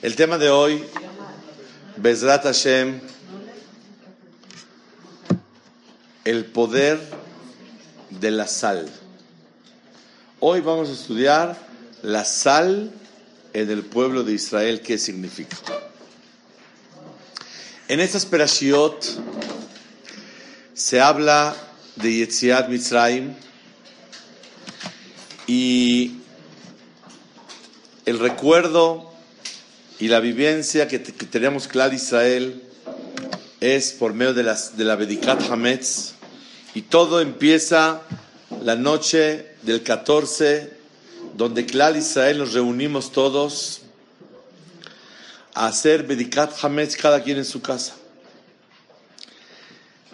El tema de hoy, Bezrat Hashem, el poder de la sal. Hoy vamos a estudiar la sal en el pueblo de Israel, qué significa. En estas perashiot se habla de Yetziat Mitzrayim y el recuerdo y la vivencia que, tenemos claro Israel es por medio de, la Bedikat Hametz y todo empieza la noche del 14 donde Klal Israel nos reunimos todos a hacer Bedikat Hametz cada quien en su casa.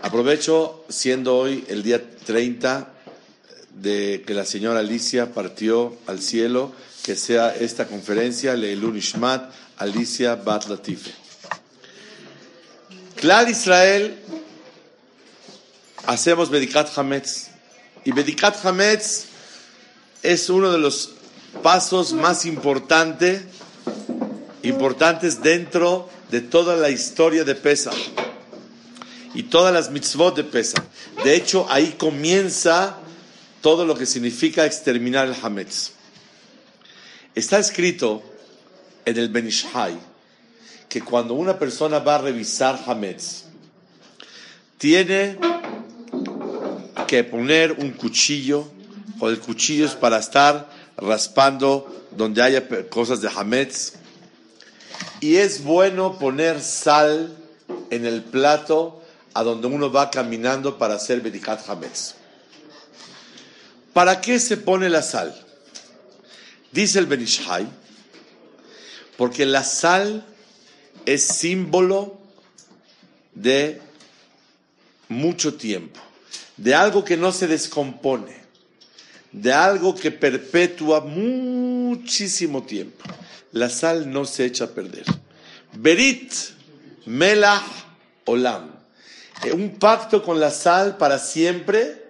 Aprovecho, siendo hoy el día 30 de que la señora Alicia partió al cielo, que sea esta conferencia, Leilun Ishmat, Alicia Bat Latife. Klal Israel, hacemos Bedikat Hametz. Y Bedikat Hametz es uno de los pasos más importantes importantes dentro de toda la historia de Pesach y todas las mitzvot de Pesach. De hecho, ahí comienza todo lo que significa exterminar el Hametz. Está escrito en el Benishai que cuando una persona va a revisar Hametz, tiene que poner un cuchillo, o el cuchillo es para estar raspando donde haya cosas de Hametz. Y es bueno poner sal en el plato a donde uno va caminando para hacer Bedikat Hametz. ¿Para qué se pone la sal? Dice el Benishai, porque la sal es símbolo de mucho tiempo, de algo que no se descompone, de algo que perpetúa muchísimo tiempo. La sal no se echa a perder. Berit, melah, olam. Eh, un pacto con la sal para siempre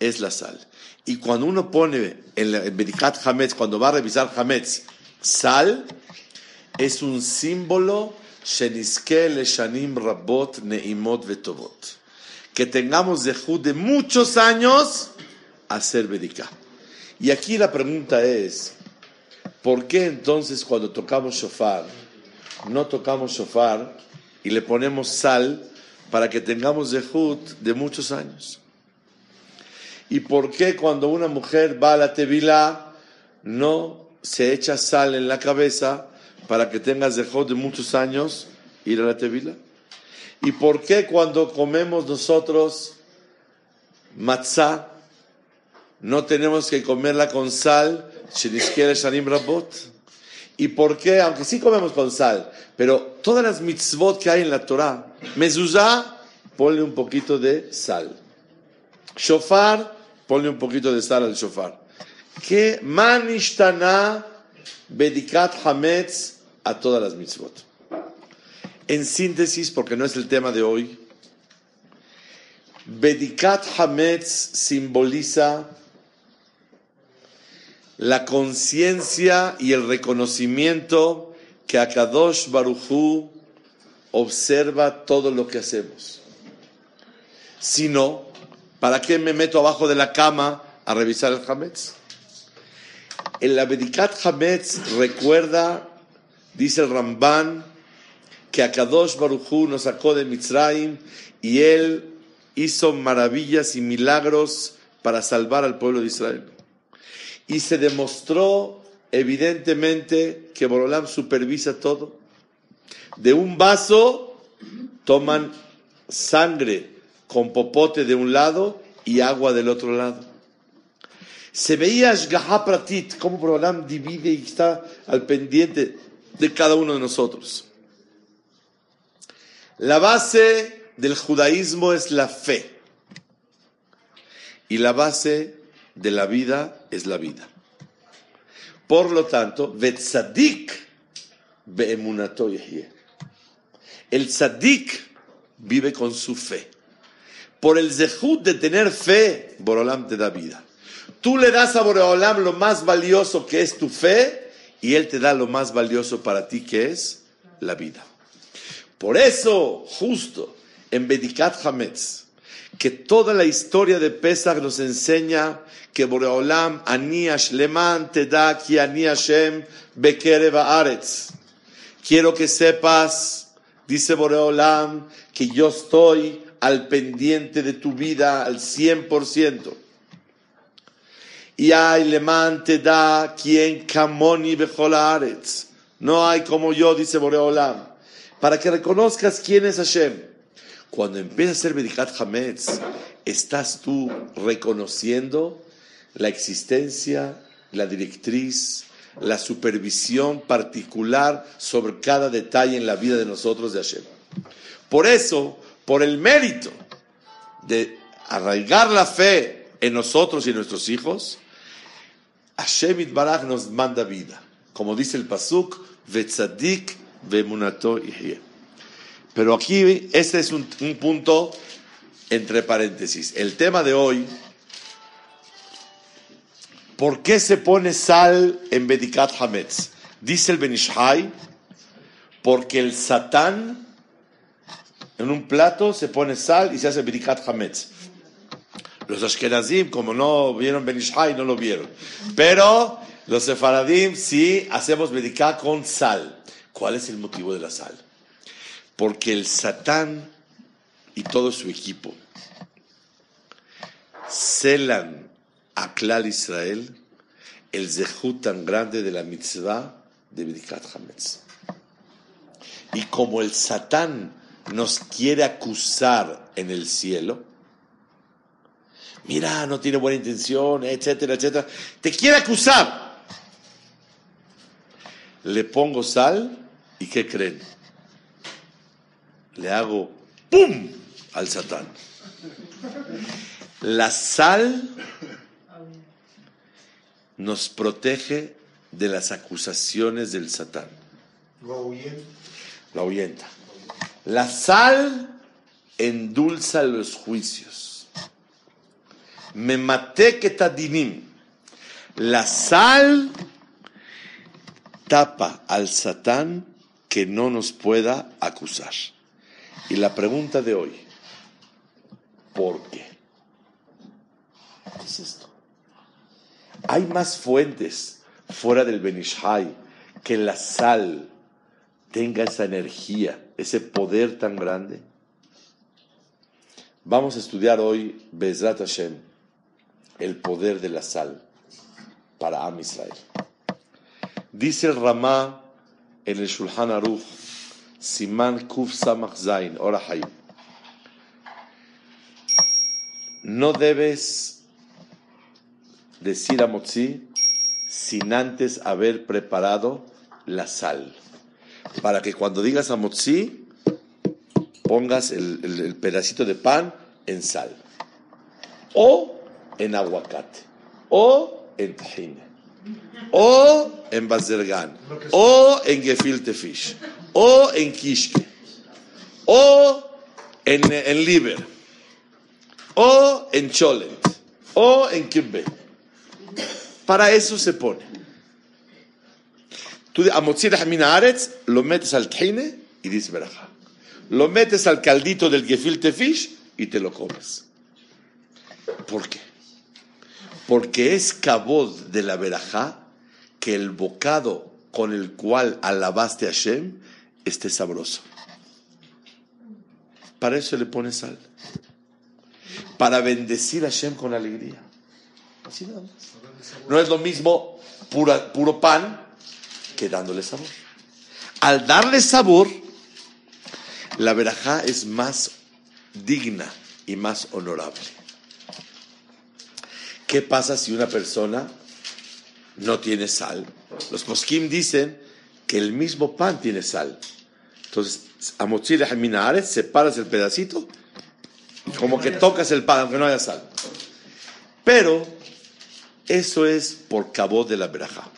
es la sal. Y cuando uno pone en el Bedikat Hametz, cuando va a revisar Hametz, sal, es un símbolo Rabot Neimot Vetovot. Que tengamos de de muchos años a ser Bedikat. Y aquí la pregunta es, ¿por qué entonces cuando tocamos shofar, no tocamos shofar y le ponemos sal para que tengamos zehut de muchos años. ¿Y por qué cuando una mujer va a la tevila no se echa sal en la cabeza para que tenga zehut de muchos años ir a la tevila? ¿Y por qué cuando comemos nosotros matzah no tenemos que comerla con sal? ¿Y por qué? Aunque sí comemos con sal, pero todas las mitzvot que hay en la Torah, mezuzá, ponle un poquito de sal. Shofar, ponle un poquito de sal al shofar. ¿Qué manishtana bedikat hametz a todas las mitzvot? En síntesis, porque no es el tema de hoy, bedikat hametz simboliza la conciencia y el reconocimiento que Akadosh Baruchu observa todo lo que hacemos. Si no, ¿para qué me meto abajo de la cama a revisar el Hametz? En la Bedikat Hametz recuerda, dice el Ramban, que Akadosh Baruchu nos sacó de Mitzrayim y él hizo maravillas y milagros para salvar al pueblo de Israel. Y se demostró evidentemente que Borolam supervisa todo. De un vaso toman sangre con popote de un lado y agua del otro lado. Se veía Ashgaha Pratit, cómo Borolam divide y está al pendiente de cada uno de nosotros. La base del judaísmo es la fe. Y la base de la vida es la vida. Por lo tanto, Vetzadik beemunato El tzadik vive con su fe. Por el zehut de tener fe, Borolam te da vida. Tú le das a Borolam lo más valioso que es tu fe y Él te da lo más valioso para ti, que es la vida. Por eso, justo en Bedikat Hametz, que toda la historia de Pesach nos enseña que Boreolam, Ani Ashleman, te da ki Ani Hashem, Bekerev Aretz. Quiero que sepas, dice Boreolam, que yo estoy al pendiente de tu vida al 100%. Y hay Leman te da quien Kamoni Becholaretz. No hay como yo, dice Boreolam. Para que reconozcas quién es Hashem. Cuando empiezas a ser Bedikat Hametz, estás tú reconociendo la existencia, la directriz, la supervisión particular sobre cada detalle en la vida de nosotros de Hashem. Por eso, por el mérito de arraigar la fe en nosotros y en nuestros hijos, Hashem Itbaraj nos manda vida. Como dice el Pasuk, Vetzadik Vemunato Pero aquí, este es un, un punto entre paréntesis. El tema de hoy ¿Por qué se pone sal en Bedikat Hametz? Dice el Benishai, porque el Satán en un plato se pone sal y se hace Bedikat Hametz. Los Ashkenazim, como no vieron Benishai, no lo vieron. Pero los Sefaradim sí hacemos Bedikat con sal. ¿Cuál es el motivo de la sal? Porque el Satán y todo su equipo celan a Klal Israel el zehut tan grande de la mitzvah de Bidikat Hametz. Y como el Satán nos quiere acusar en el cielo, mira, no tiene buena intención, etcétera, etcétera, te quiere acusar. Le pongo sal y ¿qué creen? Le hago ¡pum! al Satán. La sal nos protege de las acusaciones del Satán. Lo ahuyenta. La sal endulza los juicios. Me maté que tadinim. La sal tapa al Satán que no nos pueda acusar. Y la pregunta de hoy, ¿por qué? ¿Qué es esto? Hay más fuentes fuera del Benishai que la sal tenga esa energía, ese poder tan grande. Vamos a estudiar hoy, Bezrat Hashem, el poder de la sal para Am Israel. Dice el Ramá en el Shulchan Aruch, Siman Kuf Samach Zain, No debes decir a Motzi sin antes haber preparado la sal. Para que cuando digas a Motzi, pongas el, pedacito de pan en sal. O en aguacate. O en tajine. O en bazergan. O en gefilte fish. O en kishke. O en, en liver. O en cholent. O en kibbeh para eso se pone. Tú a Aretz lo metes al tajine y dices. Lo metes al caldito del gefilte fish y te lo comes. ¿Por qué? Porque es cabod de la verajá que el bocado con el cual alabaste a Hashem esté sabroso. Para eso le pone sal. Para bendecir a Hashem con alegría. Así. No es lo mismo puro pan que dándole sabor. Al darle sabor, la verajá es más digna y más honorable. ¿Qué pasa si una persona no tiene sal? Los poskim dicen que el mismo pan tiene sal. Entonces, a mochila minares, separas el pedacito, como que tocas el pan, aunque no haya sal. Pero eso es por cabo de la verajá.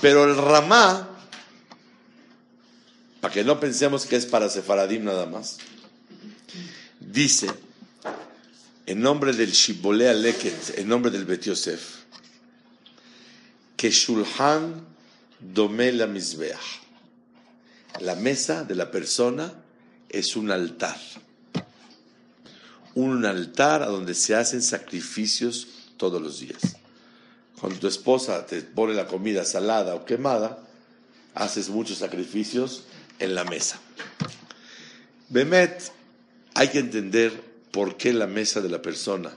Pero el ramá, para que no pensemos que es para Sefaradim nada más, dice, en nombre del Shibolea Leket, en nombre del Bet Yosef, que Shulhan dome la La mesa de la persona es un altar. Un altar a donde se hacen sacrificios todos los días. Cuando tu esposa te pone la comida salada o quemada, haces muchos sacrificios en la mesa. Bemet, hay que entender por qué la mesa de la persona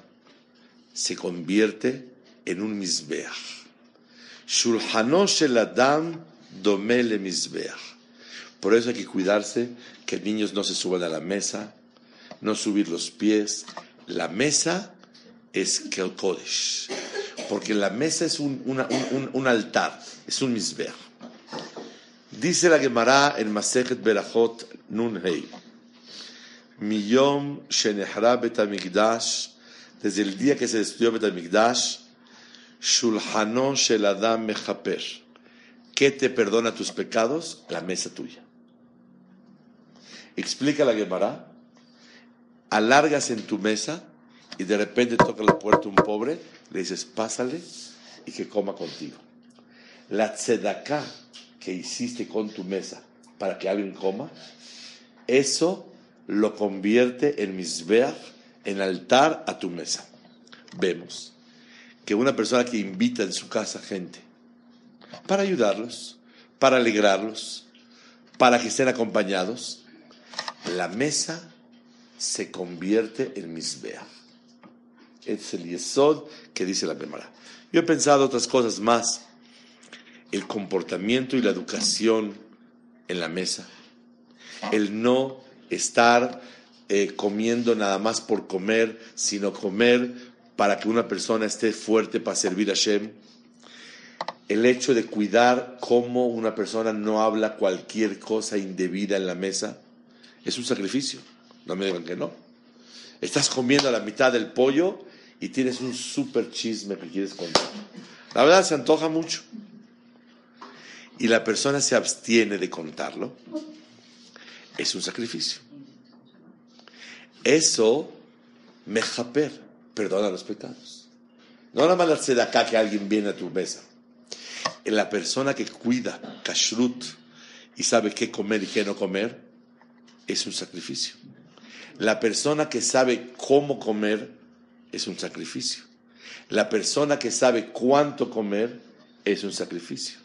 se convierte en un misbeach. Shulhano shel adam domele misbeach. Por eso hay que cuidarse que niños no se suban a la mesa, no subir los pies. La mesa es el Kodesh, porque la mesa es un, un, altar, es un misbeach. Dice la Gemara en Masechet Berachot Nun Hei, Miyom Shenehra Betamigdash, desde el día que se destruyó Betamigdash, Shulhanon Shel Adam Mechaper, ¿qué te perdona tus pecados? La mesa tuya. Explica la Gemara, alargas en tu mesa y de repente toca la puerta un pobre, le dices, pásale y que coma contigo. La tzedaká que hiciste con tu mesa para que alguien coma, eso lo convierte en misbeach, en altar a tu mesa. Vemos que una persona que invita en su casa gente para ayudarlos, para alegrarlos, para que estén acompañados, la mesa se convierte en misbeach. Es el yesod que dice la Gemara. Yo he pensado otras cosas más el comportamiento y la educación en la mesa, el no estar eh, comiendo nada más por comer, sino comer para que una persona esté fuerte para servir a Shem, el hecho de cuidar cómo una persona no habla cualquier cosa indebida en la mesa, es un sacrificio, no me digan que no. Estás comiendo la mitad del pollo y tienes un super chisme que quieres contar. La verdad se antoja mucho y la persona se abstiene de contarlo, es un sacrificio. Eso, mejaper, perdona los pecados. No nada más la acá que alguien viene a tu mesa. La persona que cuida kashrut y sabe qué comer y qué no comer, es un sacrificio. La persona que sabe cómo comer es un sacrificio. La persona que sabe cuánto comer es un sacrificio.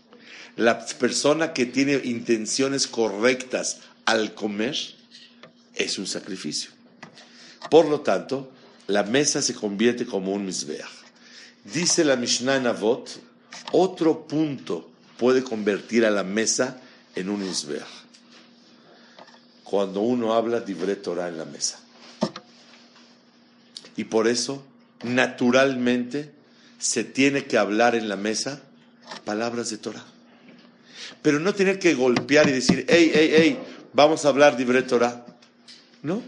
La persona que tiene intenciones correctas al comer es un sacrificio. Por lo tanto, la mesa se convierte como un misbeach. Dice la Mishnah en Avot, otro punto puede convertir a la mesa en un misbeach. Cuando uno habla de Torah en la mesa. Y por eso, naturalmente, se tiene que hablar en la mesa palabras de Torah pero no tener que golpear y decir, hey, hey, hey, vamos a hablar de Torah. No,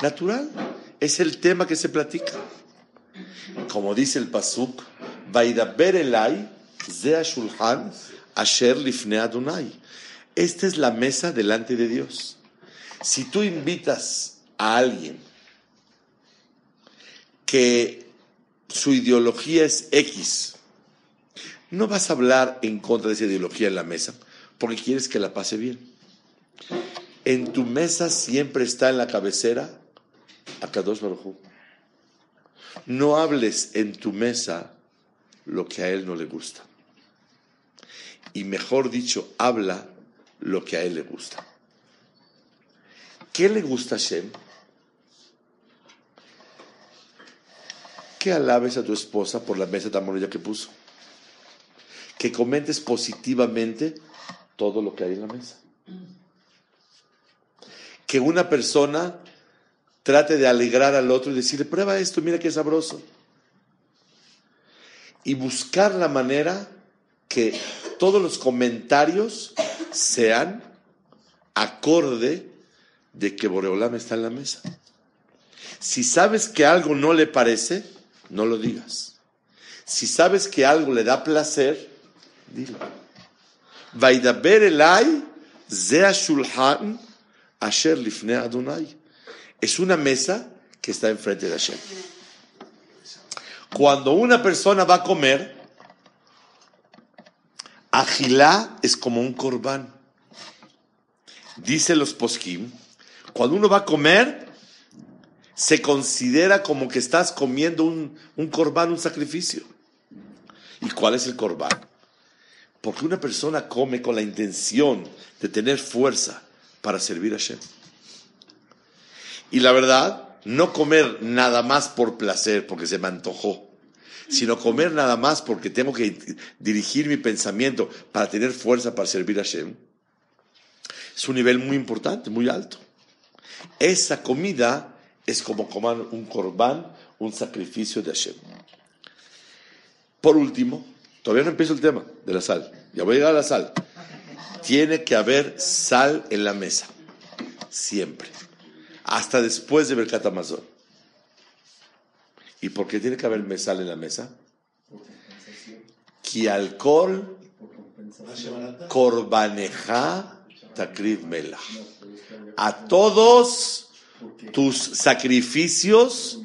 natural, es el tema que se platica. Como dice el Pasuk, Vaidaber elai, zea shulhan, asher lifne Adonai. Esta es la mesa delante de Dios. Si tú invitas a alguien que su ideología es X, no vas a hablar en contra de esa ideología en la mesa, porque quieres que la pase bien. En tu mesa siempre está en la cabecera Akadosh Baruj No hables en tu mesa lo que a él no le gusta. Y mejor dicho, habla lo que a él le gusta. ¿Qué le gusta a Shem? Que alabes a tu esposa por la mesa tan bonita que puso que comentes positivamente todo lo que hay en la mesa. Que una persona trate de alegrar al otro y decirle, prueba esto, mira qué sabroso. Y buscar la manera que todos los comentarios sean acorde de que Boreolam está en la mesa. Si sabes que algo no le parece, no lo digas. Si sabes que algo le da placer, Dilo. Vaidaber elai zea shulhan asher lifne Adonai. Es una mesa que está enfrente de Hashem. Cuando una persona va a comer, Agilá es como un corbán. Dice los poskim, cuando uno va a comer, se considera como que estás comiendo un, un corbán, un sacrificio. ¿Y cuál es el corbán? Porque una persona come con la intención de tener fuerza para servir a Hashem. Y la verdad, no comer nada más por placer, porque se me antojó, sino comer nada más porque tengo que dirigir mi pensamiento para tener fuerza para servir a Hashem, es un nivel muy importante, muy alto. Esa comida es como comer un corbán, un sacrificio de Hashem. Por último, todavía no empiezo el tema de la sal, ya voy a llegar a la sal. Tiene que haber sal en la mesa, siempre hasta después de Berkat Amazon. ¿Y por qué tiene que haber mesal en la mesa? Que alcohol korbaneja takrid mela. A todos tus sacrificios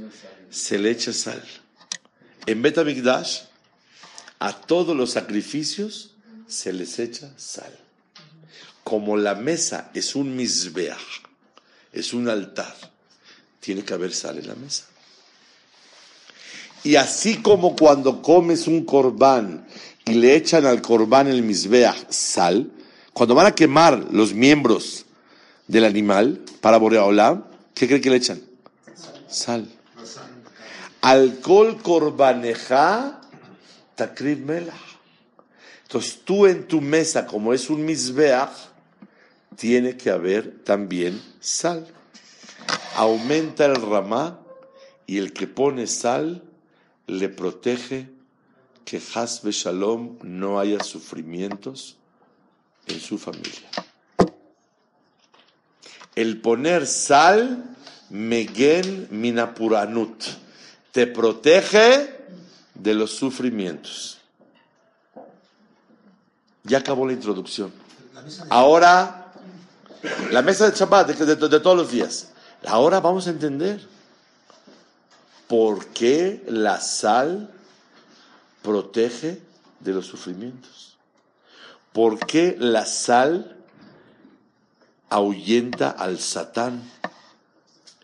se le echa sal. En Betamigdash, a todos los sacrificios se les echa sal. Como la mesa es un misbeach, es un altar, tiene que haber sal en la mesa. Y así como cuando comes un corbán y le echan al corbán el misbeach sal, cuando van a quemar los miembros del animal para Boreolam, ¿qué cree que le echan? Sal. Alcohol korbaneja takrib melach. Entonces tú en tu mesa, como es un misbeach, tiene que haber también sal. Aumenta el ramá y el que pone sal le protege que Hasbe Shalom no haya sufrimientos en su familia. El poner sal, Megen Minapuranut, te protege de los sufrimientos. Ya acabó la introducción. Ahora la mesa de Shabbat de, todos los días. Ahora vamos a entender por qué la sal protege de los sufrimientos. ¿Por qué la sal ahuyenta al Satán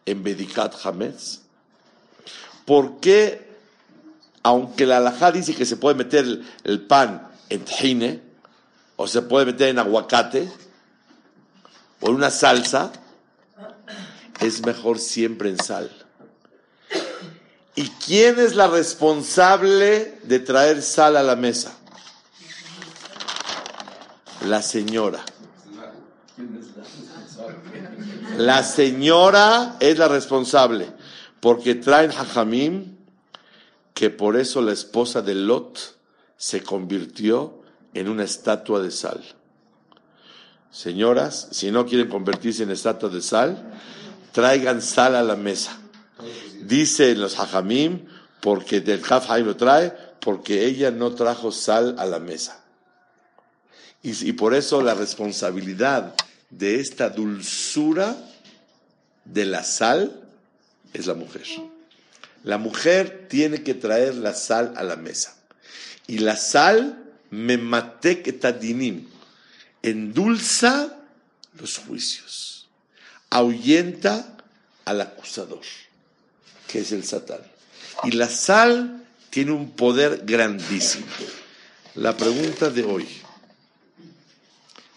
en Bedikat Hametz? ¿Por qué, aunque la alajá dice que se puede meter el, pan en tajine o se puede meter en aguacate, o una salsa, es mejor siempre en sal. ¿Y quién es la responsable de traer sal a la mesa? La señora. La señora es la responsable, porque traen hajamim que por eso la esposa de Lot se convirtió en una estatua de sal. Señoras, si no quieren convertirse en estatua de sal, traigan sal a la mesa. Dice los hajamim, porque del Kaf lo trae, porque ella no trajo sal a la mesa. Y, por eso la responsabilidad de esta dulzura de la sal es la mujer. La mujer tiene que traer la sal a la mesa. Y la sal, me que tadinim endulza los juicios, ahuyenta al acusador, que es el Satán. Y la sal tiene un poder grandísimo. La pregunta de hoy,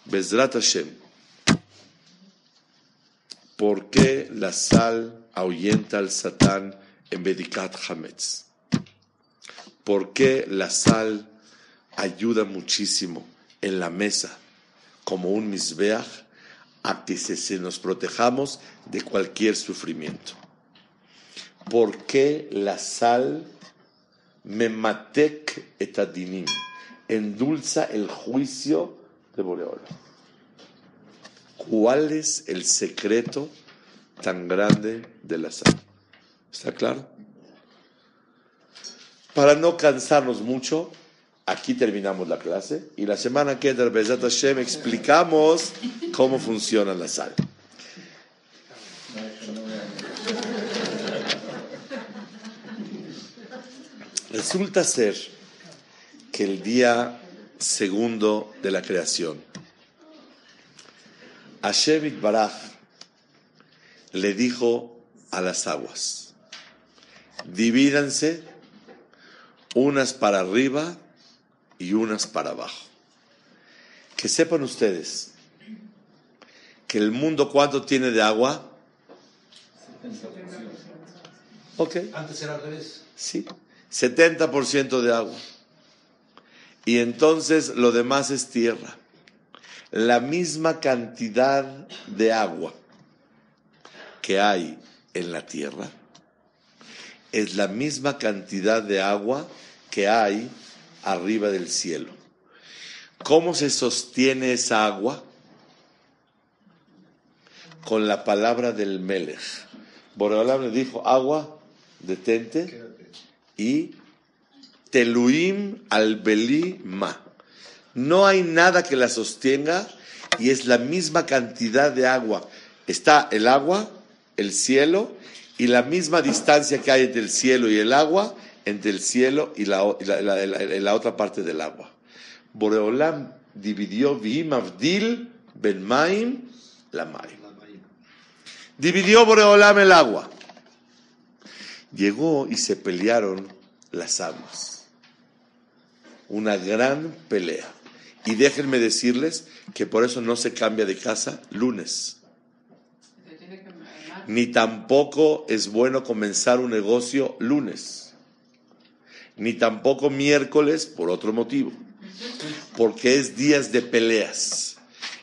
Bezrat Hashem, ¿por qué la sal ahuyenta al Satán en Bedikat Hametz? ¿Por qué la sal ayuda muchísimo en la mesa? Como un misbeach a que se, nos protejamos de cualquier sufrimiento. ¿Por qué la sal mematek etadinim endulza el juicio de Boreola? ¿Cuál es el secreto tan grande de la sal? ¿Está claro? Para no cansarnos mucho, Aquí terminamos la clase y la semana que viene, Bezat Hashem, explicamos cómo funciona la sal. Resulta ser que el día segundo de la creación. Hashem Baraj le dijo a las aguas, divídanse unas para arriba y unas para abajo. Que sepan ustedes que el mundo cuánto tiene de agua. Ok. Antes era al revés. Sí, 70% de agua. Y entonces lo demás es tierra. La misma cantidad de agua que hay en la tierra es la misma cantidad de agua que hay arriba del cielo. ¿Cómo se sostiene esa agua? Con la palabra del Melech. Boreolam le dijo, agua, detente y teluim al ma. No hay nada que la sostenga y es la misma cantidad de agua. Está el agua, el cielo y la misma distancia que hay entre el cielo y el agua, entre el cielo y la, otra parte del agua. Boreolam dividió Vihim Avdil Ben Maim la Maim. Dividió Boreolam el agua. Llegó y se pelearon las aguas. Una gran pelea. Y déjenme decirles que por eso no se cambia de casa lunes. Ni tampoco es bueno comenzar un negocio lunes. Ni tampoco miércoles por otro motivo. Porque es días de peleas.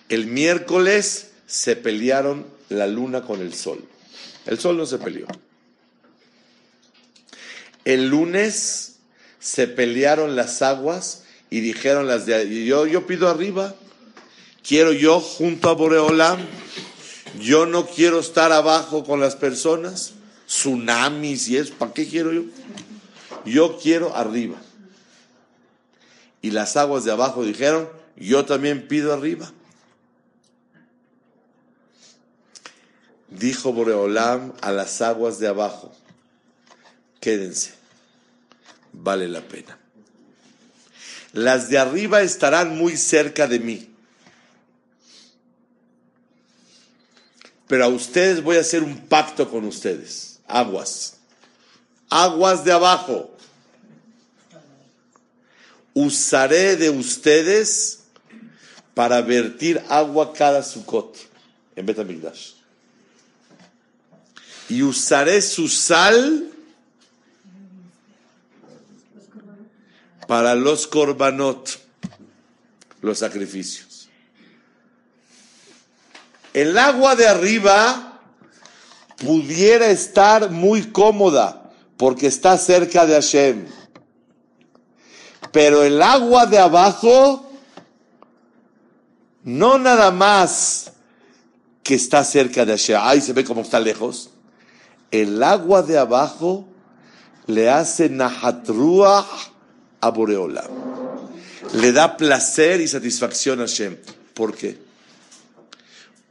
El miércoles se pelearon la luna con el sol. El sol no se peleó. El lunes se pelearon las aguas y dijeron las de yo, yo pido arriba, quiero yo junto a Boreolam, yo no quiero estar abajo con las personas, tsunamis y eso, ¿para qué quiero yo? Yo quiero arriba. Y las aguas de abajo dijeron, yo también pido arriba. Dijo Boreolam a las aguas de abajo, quédense, vale la pena. Las de arriba estarán muy cerca de mí. Pero a ustedes voy a hacer un pacto con ustedes. Aguas. Aguas de abajo. Usaré de ustedes para vertir agua cada sucot en Betamigdash. Y usaré su sal para los korbanot, los sacrificios. El agua de arriba pudiera estar muy cómoda porque está cerca de Hashem. Pero el agua de abajo no nada más que está cerca de Hashem. Ahí se ve cómo está lejos. El agua de abajo le hace nahatruah a Boreola. Le da placer y satisfacción a Hashem. ¿Por qué?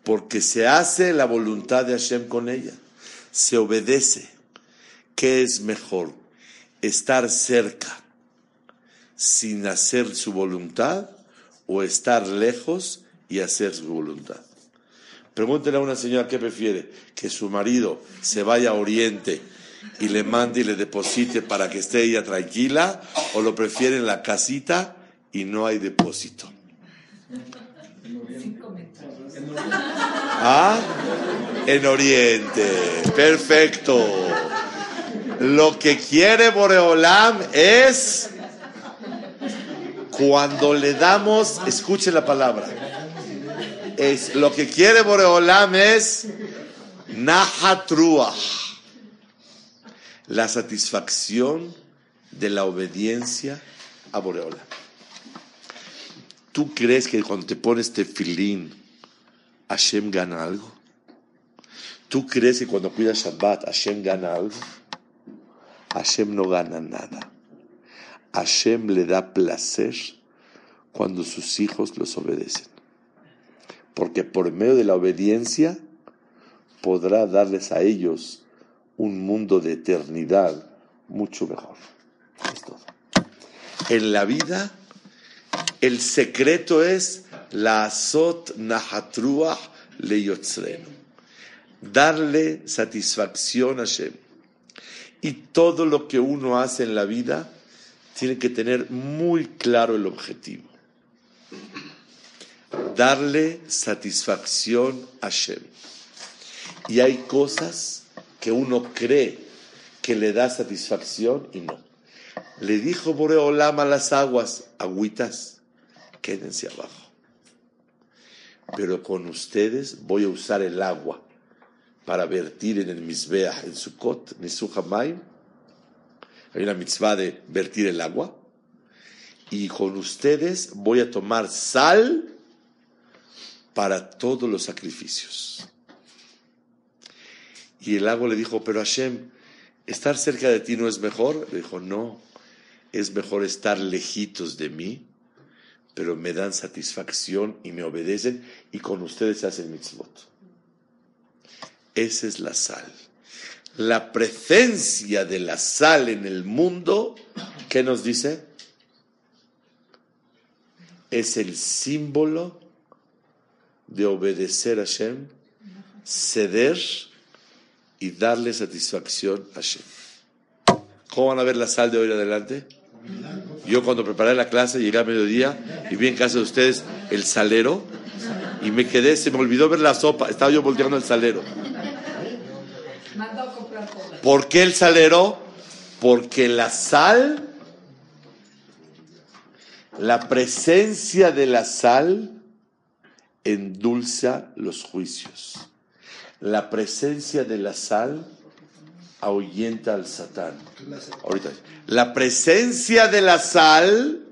Porque se hace la voluntad de Hashem con ella. Se obedece. ¿Qué es mejor? Estar cerca sin hacer su voluntad o estar lejos y hacer su voluntad. Pregúntele a una señora qué prefiere, que su marido se vaya a Oriente y le mande y le deposite para que esté ella tranquila, o lo prefiere en la casita y no hay depósito. ¿Ah? En Oriente. Perfecto. Lo que quiere Boreolam es cuando le damos, escuche la palabra. Lo que quiere Boreolam es Nahatruah. La satisfacción de la obediencia a Boreolam. ¿Tú crees que cuando te pones tefilín, Hashem gana algo? ¿Tú crees que cuando cuidas Shabbat, Hashem gana algo? Hashem no gana nada. Hashem le da placer cuando sus hijos los obedecen. Porque por medio de la obediencia podrá darles a ellos un mundo de eternidad mucho mejor. Es todo. En la vida El secreto es la azot nahatruach leyotzrenu. Darle satisfacción a Hashem. Y todo lo que uno hace en la vida tiene que tener muy claro el objetivo. Darle satisfacción a Hashem. Y hay cosas que uno cree que le da satisfacción y no. Le dijo Boreolam a las aguas, agüitas, quédense abajo. Pero con ustedes voy a usar el agua para vertir en el Mizbeach, en Sukkot, Nisuhamaim. Hay una mitzvah de vertir el agua. Y con ustedes voy a tomar sal para todos los sacrificios. Y el agua le dijo, pero Hashem, ¿estar cerca de ti no es mejor? Le dijo, no, es mejor estar lejitos de mí, pero me dan satisfacción y me obedecen y con ustedes se hacen mitzvot. Esa es la sal. La presencia de la sal en el mundo, ¿qué nos dice? Es el símbolo de obedecer a Hashem, ceder y darle satisfacción a Hashem. ¿Cómo van a ver la sal de hoy adelante? Yo cuando preparé la clase llegué a mediodía y vi en casa de ustedes el salero y me quedé, se me olvidó ver la sopa, estaba yo volteando el salero. ¿Por qué el salero? Porque la sal, la presencia de la sal endulza los juicios. La presencia de la sal ahuyenta al Satán. Ahorita. La presencia de la sal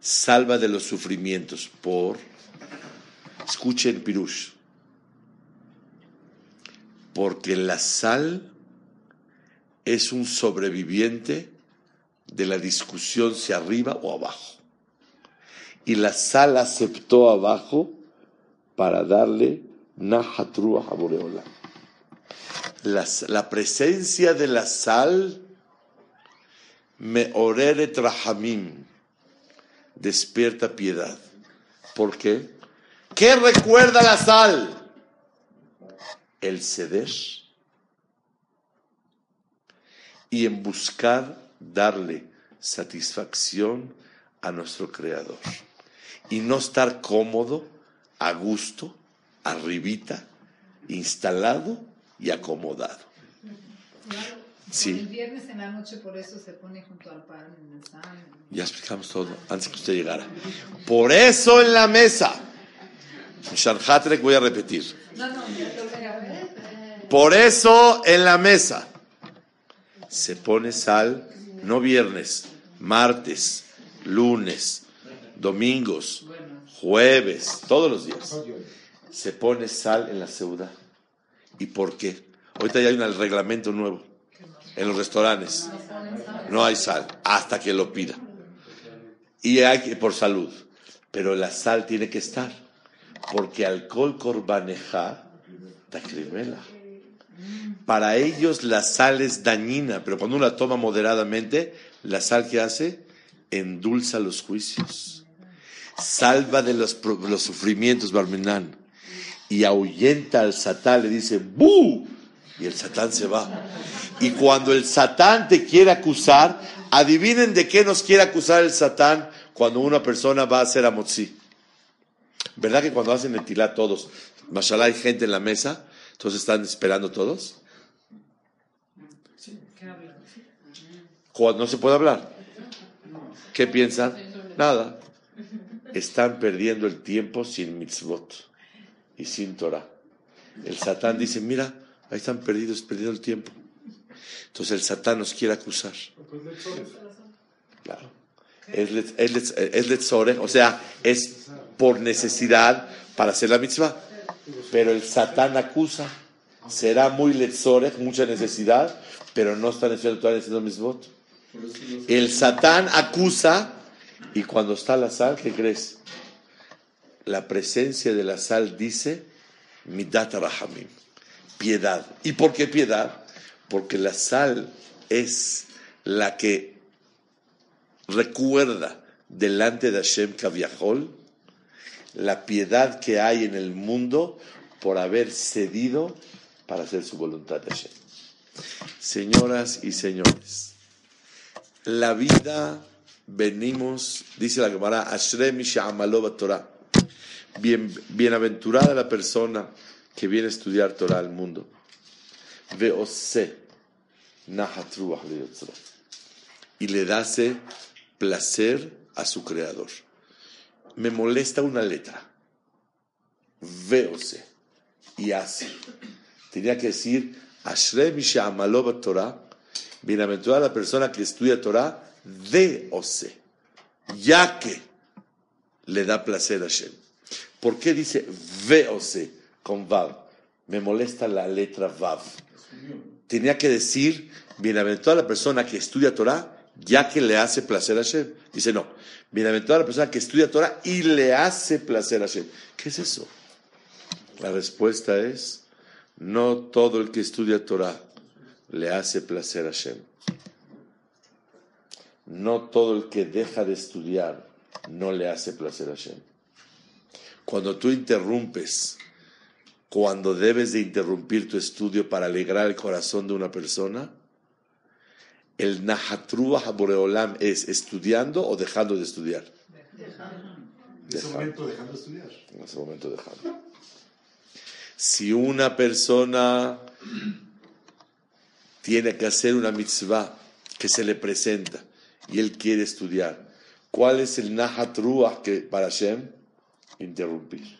salva de los sufrimientos por, escuchen Pirush, porque la sal es un sobreviviente de la discusión si arriba o abajo. Y la sal aceptó abajo para darle Nahatru a Boreola la, presencia de la sal me oreret rahamim, despierta piedad. ¿Por qué? ¿Qué recuerda la sal? El ceder y en buscar darle satisfacción a nuestro Creador y no estar cómodo, a gusto, arribita, instalado y acomodado. Sí. El viernes en la noche por eso se pone junto al pan en la sal. Ya explicamos todo antes que usted llegara. Por eso en la mesa. Shanhatrek voy a repetir. Por eso en la mesa se pone sal no viernes, martes, lunes, domingos, jueves, todos los días. Se pone sal en la ciudad. ¿Y por qué? Ahorita ya hay un reglamento nuevo en los restaurantes. No hay sal hasta que lo pida. Y hay que, por salud. Pero la sal tiene que estar. Porque alcohol corbaneja tacrimela. Para ellos la sal es dañina, pero cuando uno la toma moderadamente, la sal que hace endulza los juicios. Salva de los, los sufrimientos, Barmenán y ahuyenta al Satán, le dice, ¡bu! Y el Satán se va. Y cuando el Satán te quiere acusar, adivinen de qué nos quiere acusar el Satán cuando una persona va a hacer amotzi. ¿Verdad que cuando hacen tilá todos, mashallah hay gente en la mesa, entonces están esperando todos? No se puede hablar. ¿Qué piensan? Nada. Están perdiendo el tiempo sin mitzvot y sin Torah. El Satán dice, mira, ahí están perdidos, perdiendo el tiempo. Entonces el Satán nos quiere acusar. Claro. Es, es, o sea, es por necesidad para hacer la mitzvah. Pero el Satán acusa. Será muy letzorech, mucha necesidad, pero no está necesitando todavía haciendo mitzvot. El Satán acusa y cuando está la sal, ¿qué crees? la presencia de la sal dice midat rahamim, piedad. ¿Y por qué piedad? Porque la sal es la que recuerda delante de Hashem Kaviahol, la piedad que hay en el mundo por haber cedido para hacer su voluntad de Hashem. Señoras y señores, la vida venimos, dice la Gemara, Ashrem Torah. Bien, bienaventurada la persona que viene a estudiar Torah al mundo. Veose y le dase placer a su creador. Me molesta una letra. Veose y hace. Tenía que decir Ashrem Torah. Bienaventurada la persona que estudia Torah de Ose, ya que le da placer a Hashem. ¿Por qué dice Veose con Vav? Me molesta la letra Vav. Tenía que decir bienaventurada la persona que estudia Torah, ya que le hace placer a Hashem. Dice no, bienaventurada la persona que estudia Torah y le hace placer a Hashem. ¿Qué es eso? La respuesta es, no todo el que estudia Torah le hace placer a Hashem. No todo el que deja de estudiar no le hace placer a Hashem. Cuando tú interrumpes, cuando debes de interrumpir tu estudio para alegrar el corazón de una persona, el Nahatruah Boreolam es estudiando o dejando de estudiar. En ese momento dejando de estudiar. En ese momento dejando. Si una persona tiene que hacer una mitzvah que se le presenta y él quiere estudiar. ¿Cuál es el Nahat que para Hashem? Interrumpir.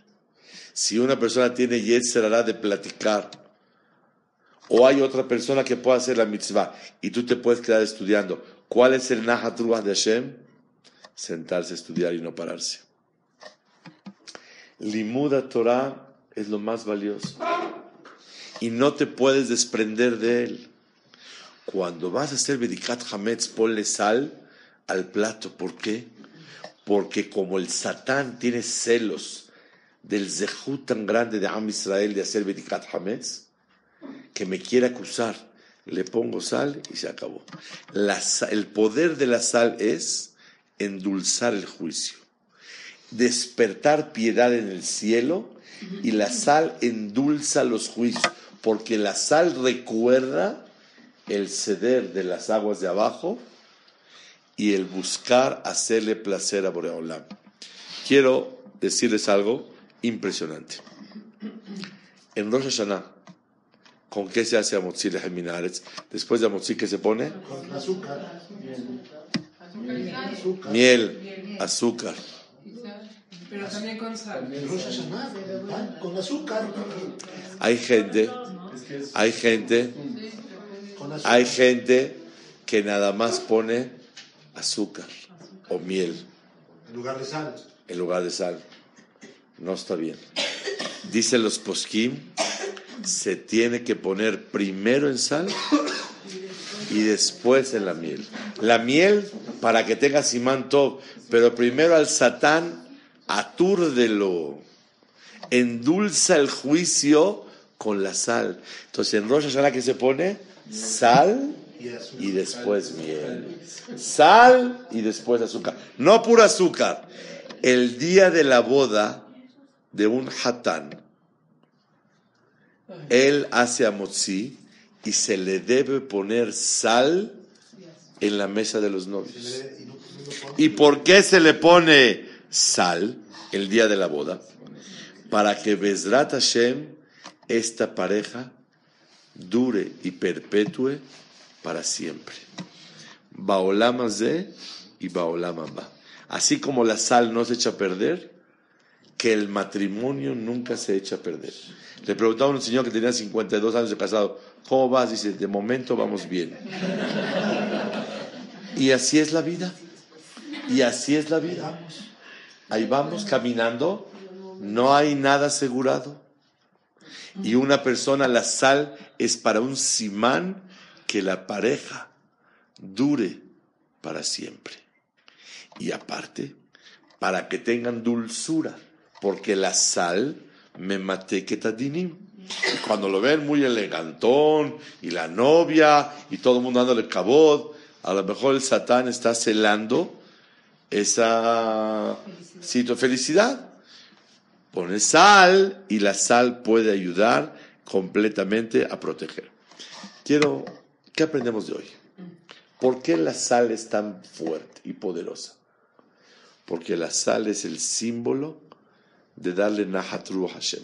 Si una persona tiene Yetzerara de platicar, o hay otra persona que pueda hacer la mitzvah y tú te puedes quedar estudiando, ¿cuál es el Nahat de Hashem? Sentarse a estudiar y no pararse. Limuda Torah es lo más valioso y no te puedes desprender de él. Cuando vas a hacer Bedikat Hametz, ponle sal al plato. ¿Por qué? Porque como el Satán tiene celos del zehut tan grande de Am Israel de hacer Bedikat Hametz, que me quiere acusar, le pongo sal y se acabó. el poder de la sal es endulzar el juicio, despertar piedad en el cielo y la sal endulza los juicios, porque la sal recuerda el ceder de las aguas de abajo y el buscar hacerle placer a Boreolam. Quiero decirles algo impresionante. En Rosh Hashanah, ¿con qué se hace Amotzi Minares? Después de Amotzi, ¿qué se pone? Con azúcar. Miel, azúcar. Pero también con sal. con azúcar. Hay gente, hay gente hay gente que nada más pone azúcar o miel. En lugar de sal. En lugar de sal. No está bien. Dicen los poskim, se tiene que poner primero en sal y después en la miel. La miel para que tenga simán top, pero primero al satán atúrdelo, endulza el juicio con la sal. Entonces en Rosh Hashanah que se pone sal y después miel. Sal y después azúcar. No puro azúcar. El día de la boda de un hatán, él hace amotzi y se le debe poner sal en la mesa de los novios. ¿Y por qué se le pone sal el día de la boda? Para que Bezrat Hashem, esta pareja, dure y perpetúe para siempre. Baolama ze y Baolama ba. Así como la sal no se echa a perder, que el matrimonio nunca se echa a perder. Le preguntaba a un señor que tenía 52 años de casado, ¿cómo vas? Dice, de momento vamos bien. Y así es la vida. Y así es la vida. Ahí vamos caminando, no hay nada asegurado. Y una persona, la sal es para un simán que la pareja dure para siempre. Y aparte, para que tengan dulzura, porque la sal me mate que tadinim. Cuando lo ven muy elegantón, y la novia, y todo el mundo dándole cabod, a lo mejor el satán está celando esa sitio felicidad. Pone sal y la sal puede ayudar completamente a proteger. Quiero, ¿qué aprendemos de hoy? ¿Por qué la sal es tan fuerte y poderosa? Porque la sal es el símbolo de darle Nahatru Hashem.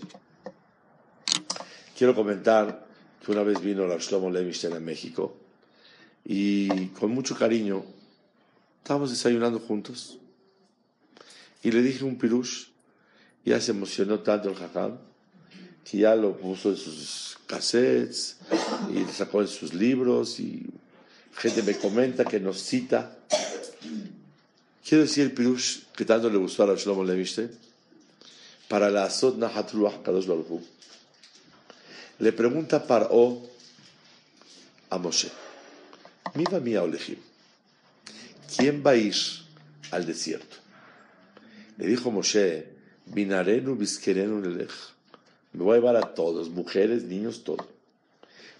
Quiero comentar que una vez vino la Shlomo Levinstein a México y con mucho cariño estábamos desayunando juntos y le dije un pirush, ya se emocionó tanto el jajam que ya lo puso en sus cassettes y sacó en sus libros y gente me comenta que nos cita. Quiero decir el pirush que tanto le gustó a la Shlomo Levinstein para la Ruach Kadosh Baruch Hu. Le pregunta Paró a Moshe, Miva mía Olejim, ¿quién va a ir al desierto? Le dijo Moshe, Binarenu Biskerenu Nelech. Me voy a llevar a todos, mujeres, niños, todo.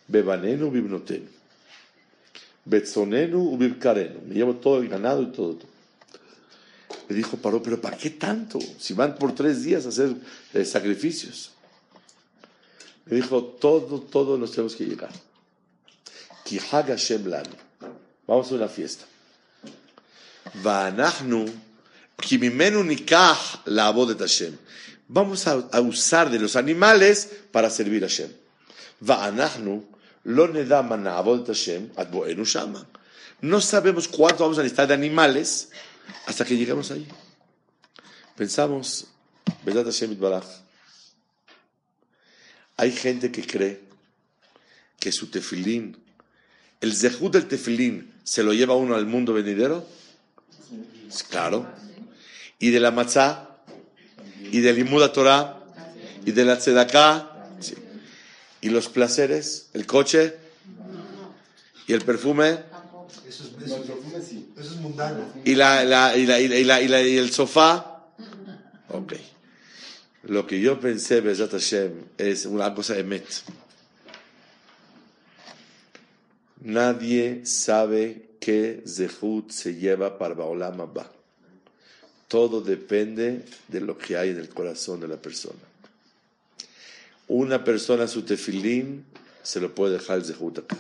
Bebanenu Bibnotenu. Betzonenu Ubibkarenu. Me llevo todo el ganado y todo. Le dijo Paró, pero ¿para qué tanto? Si van por tres días a hacer eh, sacrificios. Le dijo, todo, todo nos tenemos que llegar. Vamos a una fiesta. Vamos a, a, usar de los animales para servir a Hashem. No sabemos cuánto vamos a necesitar de animales hasta que lleguemos ahí. Pensamos, ¿verdad Hashem Baraj? Hay gente que cree que su tefilín, el zehut del tefilín, se lo lleva uno al mundo venidero. Claro. Y de la matzá, y del limuda Torah, y de la tzedaká, sí. y los placeres, el coche, y el perfume, Eso es, eso, es mundano. y, la, la, y, la, y, la, y, el sofá. Ok. Lo que yo pensé, Besat Hashem, es una cosa emet. Nadie sabe qué zehut se lleva para Baolam Abba. Todo depende de lo que hay en el corazón de la persona. Una persona, su tefilín, se lo puede dejar el zehut acá.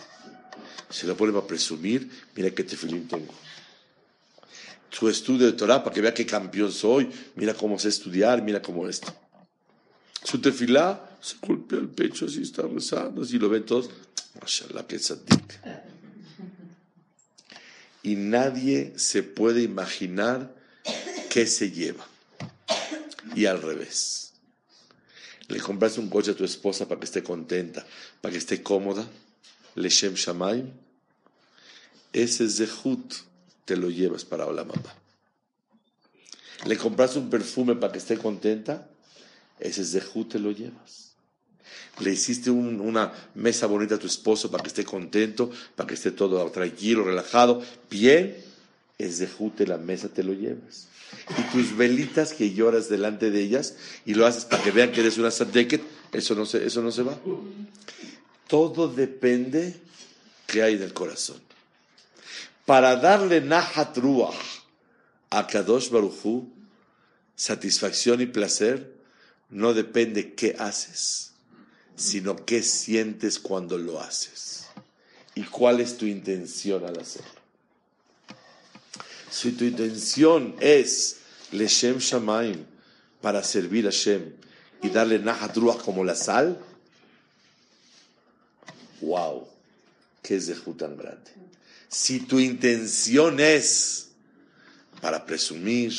Se lo pone para presumir, mira qué tefilín tengo. Su estudio de Torah, para que vea qué campeón soy, mira cómo sé estudiar, mira cómo esto. Su tefilá se golpea el pecho, así está rezando, así lo ven todos. Mashallah, que tzadik. Y nadie se puede imaginar qué se lleva. Y al revés. Le compraste un coche a tu esposa para que esté contenta, para que esté cómoda. Leshem Shamaim. Ese zehut te lo llevas para la mamá. Le compraste un perfume para que esté contenta. Ese zehut te lo llevas. Le hiciste un, una mesa bonita a tu esposo para que esté contento, para que esté todo tranquilo, relajado. Bien, zehut de la mesa te lo llevas. Y tus velitas que lloras delante de ellas y lo haces para que vean que eres una sadeket, eso no se, eso no se va. Todo depende que hay en el corazón. Para darle nahat ruach a Kadosh Baruchu, satisfacción y placer, no depende qué haces, sino qué sientes cuando lo haces. Y cuál es tu intención al hacerlo. Si tu intención es Leshem Shamaim, para servir a Shem y darle nahat ruach como la sal, wow, qué zehut tan grande. Si tu intención es para presumir,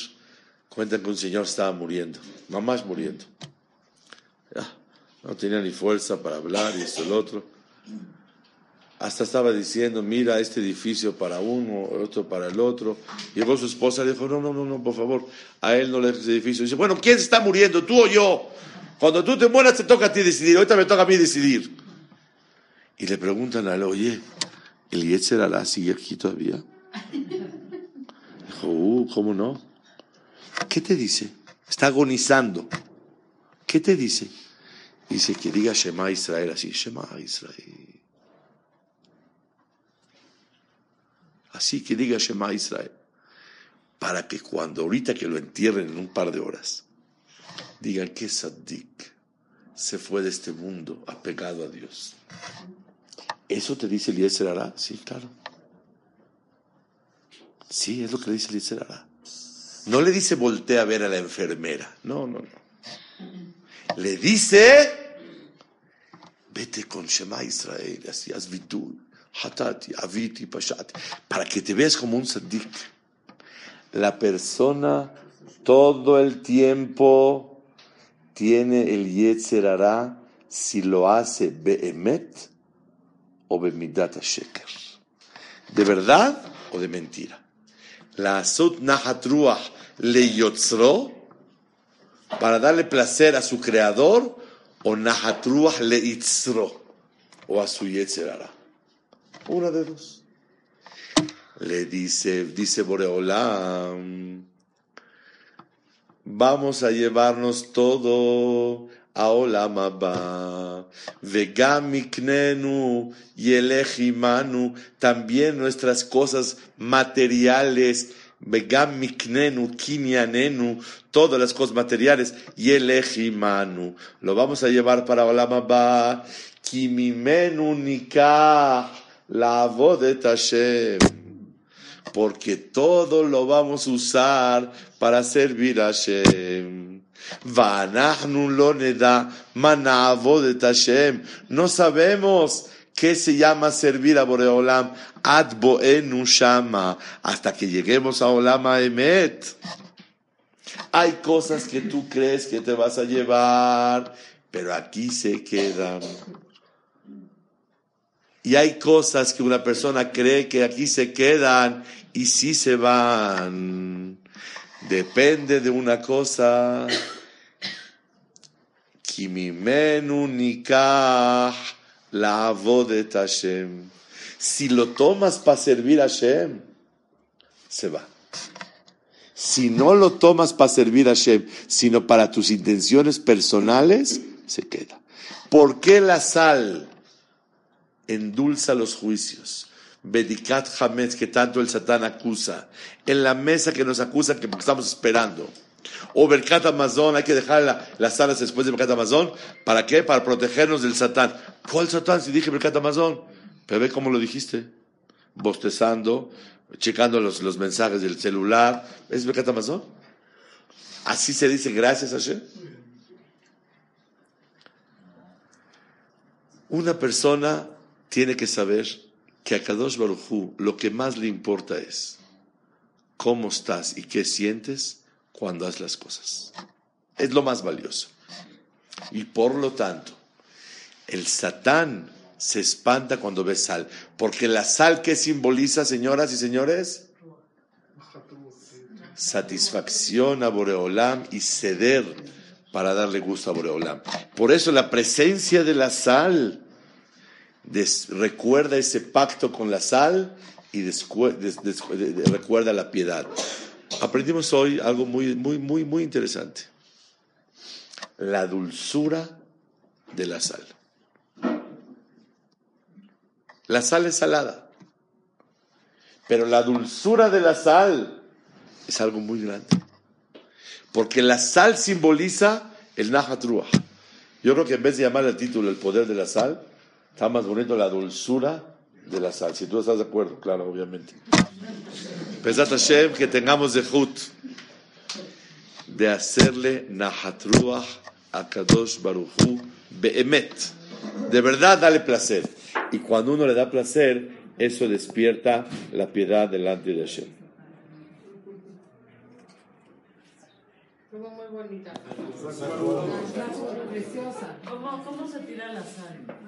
cuentan que un señor estaba muriendo, mamás muriendo. No tenía ni fuerza para hablar y esto y lo otro. Hasta estaba diciendo, mira este edificio para uno, otro para el otro. Llegó su esposa y dijo, no, no, no, no, por favor, a él no le dejes edificio. dice, bueno, ¿quién está muriendo, tú o yo? Cuando tú te mueras te toca a ti decidir, ahorita me toca a mí decidir. Y le preguntan a él, oye, ¿el Yetzer Alá sigue aquí todavía? Dijo, uh, ¿cómo no? ¿Qué te dice? Está agonizando. ¿Qué te dice? Dice que diga Shema Israel así, Shema Israel. Así que diga Shema Israel. para que cuando ahorita que lo entierren en un par de horas, digan que Sadik se fue de este mundo apegado a Dios. ¿Eso te dice Eliezer Hará? Sí, claro. Sí, es lo que le dice Eliezer Hará. No le dice voltea a ver a la enfermera. No, no, no. Le dice, vete con Shema Israel, así vitul, hatati, aviti, pashati, para que te veas como un sadik. La persona todo el tiempo tiene el Yetzer Hará si lo hace behemet o bemidat sheker. ¿De verdad o de mentira? La asut nahatruach le yotzro para darle placer a su creador o nahatruach le itzro o a su Yetzer Hará. Una de dos. Le dice, dice Boreolam, vamos a llevarnos todo a Olam Abba. Vegam miknenu yelechimanu, también nuestras cosas materiales. Vegam miknenu kinyanenu, todas las cosas materiales. Yelechimanu, lo vamos a llevar para Olam Abba. Kimimenu nikah la de Hashem porque todo lo vamos a usar para servir Hashem. No sabemos qué se llama servir a Boreolam. Ad shama. Hasta que lleguemos a Olama Emet. Hay cosas que tú crees que te vas a llevar, pero aquí se quedan. Y hay cosas que una persona cree que aquí se quedan y sí se van. Depende de una cosa. Si lo tomas para servir a Hashem, se va. Si no lo tomas para servir a Hashem, sino para tus intenciones personales, se queda. ¿Por qué la sal? endulza los juicios. Bedikat Hametz, que tanto el Satán acusa. En la mesa que nos acusa, que estamos esperando. O Berkat Amazon, hay que dejar las salas después de Berkat Amazon. ¿Para qué? Para protegernos del Satán. ¿Cuál Satán? Si dije Berkat Amazon. Pero ve cómo lo dijiste. Bostezando, checando los, mensajes del celular. ¿Es Berkat Amazon? Así se dice gracias a Hashem. Una persona tiene que saber que a Kadosh Baruchu lo que más le importa es cómo estás y qué sientes cuando haces las cosas. Es lo más valioso. Y por lo tanto, el Satán se espanta cuando ve sal, porque la sal que simboliza, señoras y señores, satisfacción a Boreolam y ceder para darle gusto a Boreolam. Por eso la presencia de la sal recuerda ese pacto con la sal y recuerda la piedad. Aprendimos hoy algo muy, muy, muy, muy interesante. La dulzura de la sal. La sal es salada, pero la dulzura de la sal es algo muy grande. Porque la sal simboliza el Nahatruah. Yo creo que en vez de llamar el título el poder de la sal, Está más bonito la dulzura de la sal. Si tú estás de acuerdo, claro, obviamente. Pesat Hashem, que tengamos de Hut, de hacerle Nahatruach a Kadosh Baruchu Behemet. De verdad, dale placer. Y cuando uno le da placer, eso despierta la piedad delante de Hashem. Estuvo muy bonita. ¿Cómo, cómo se tira la sal?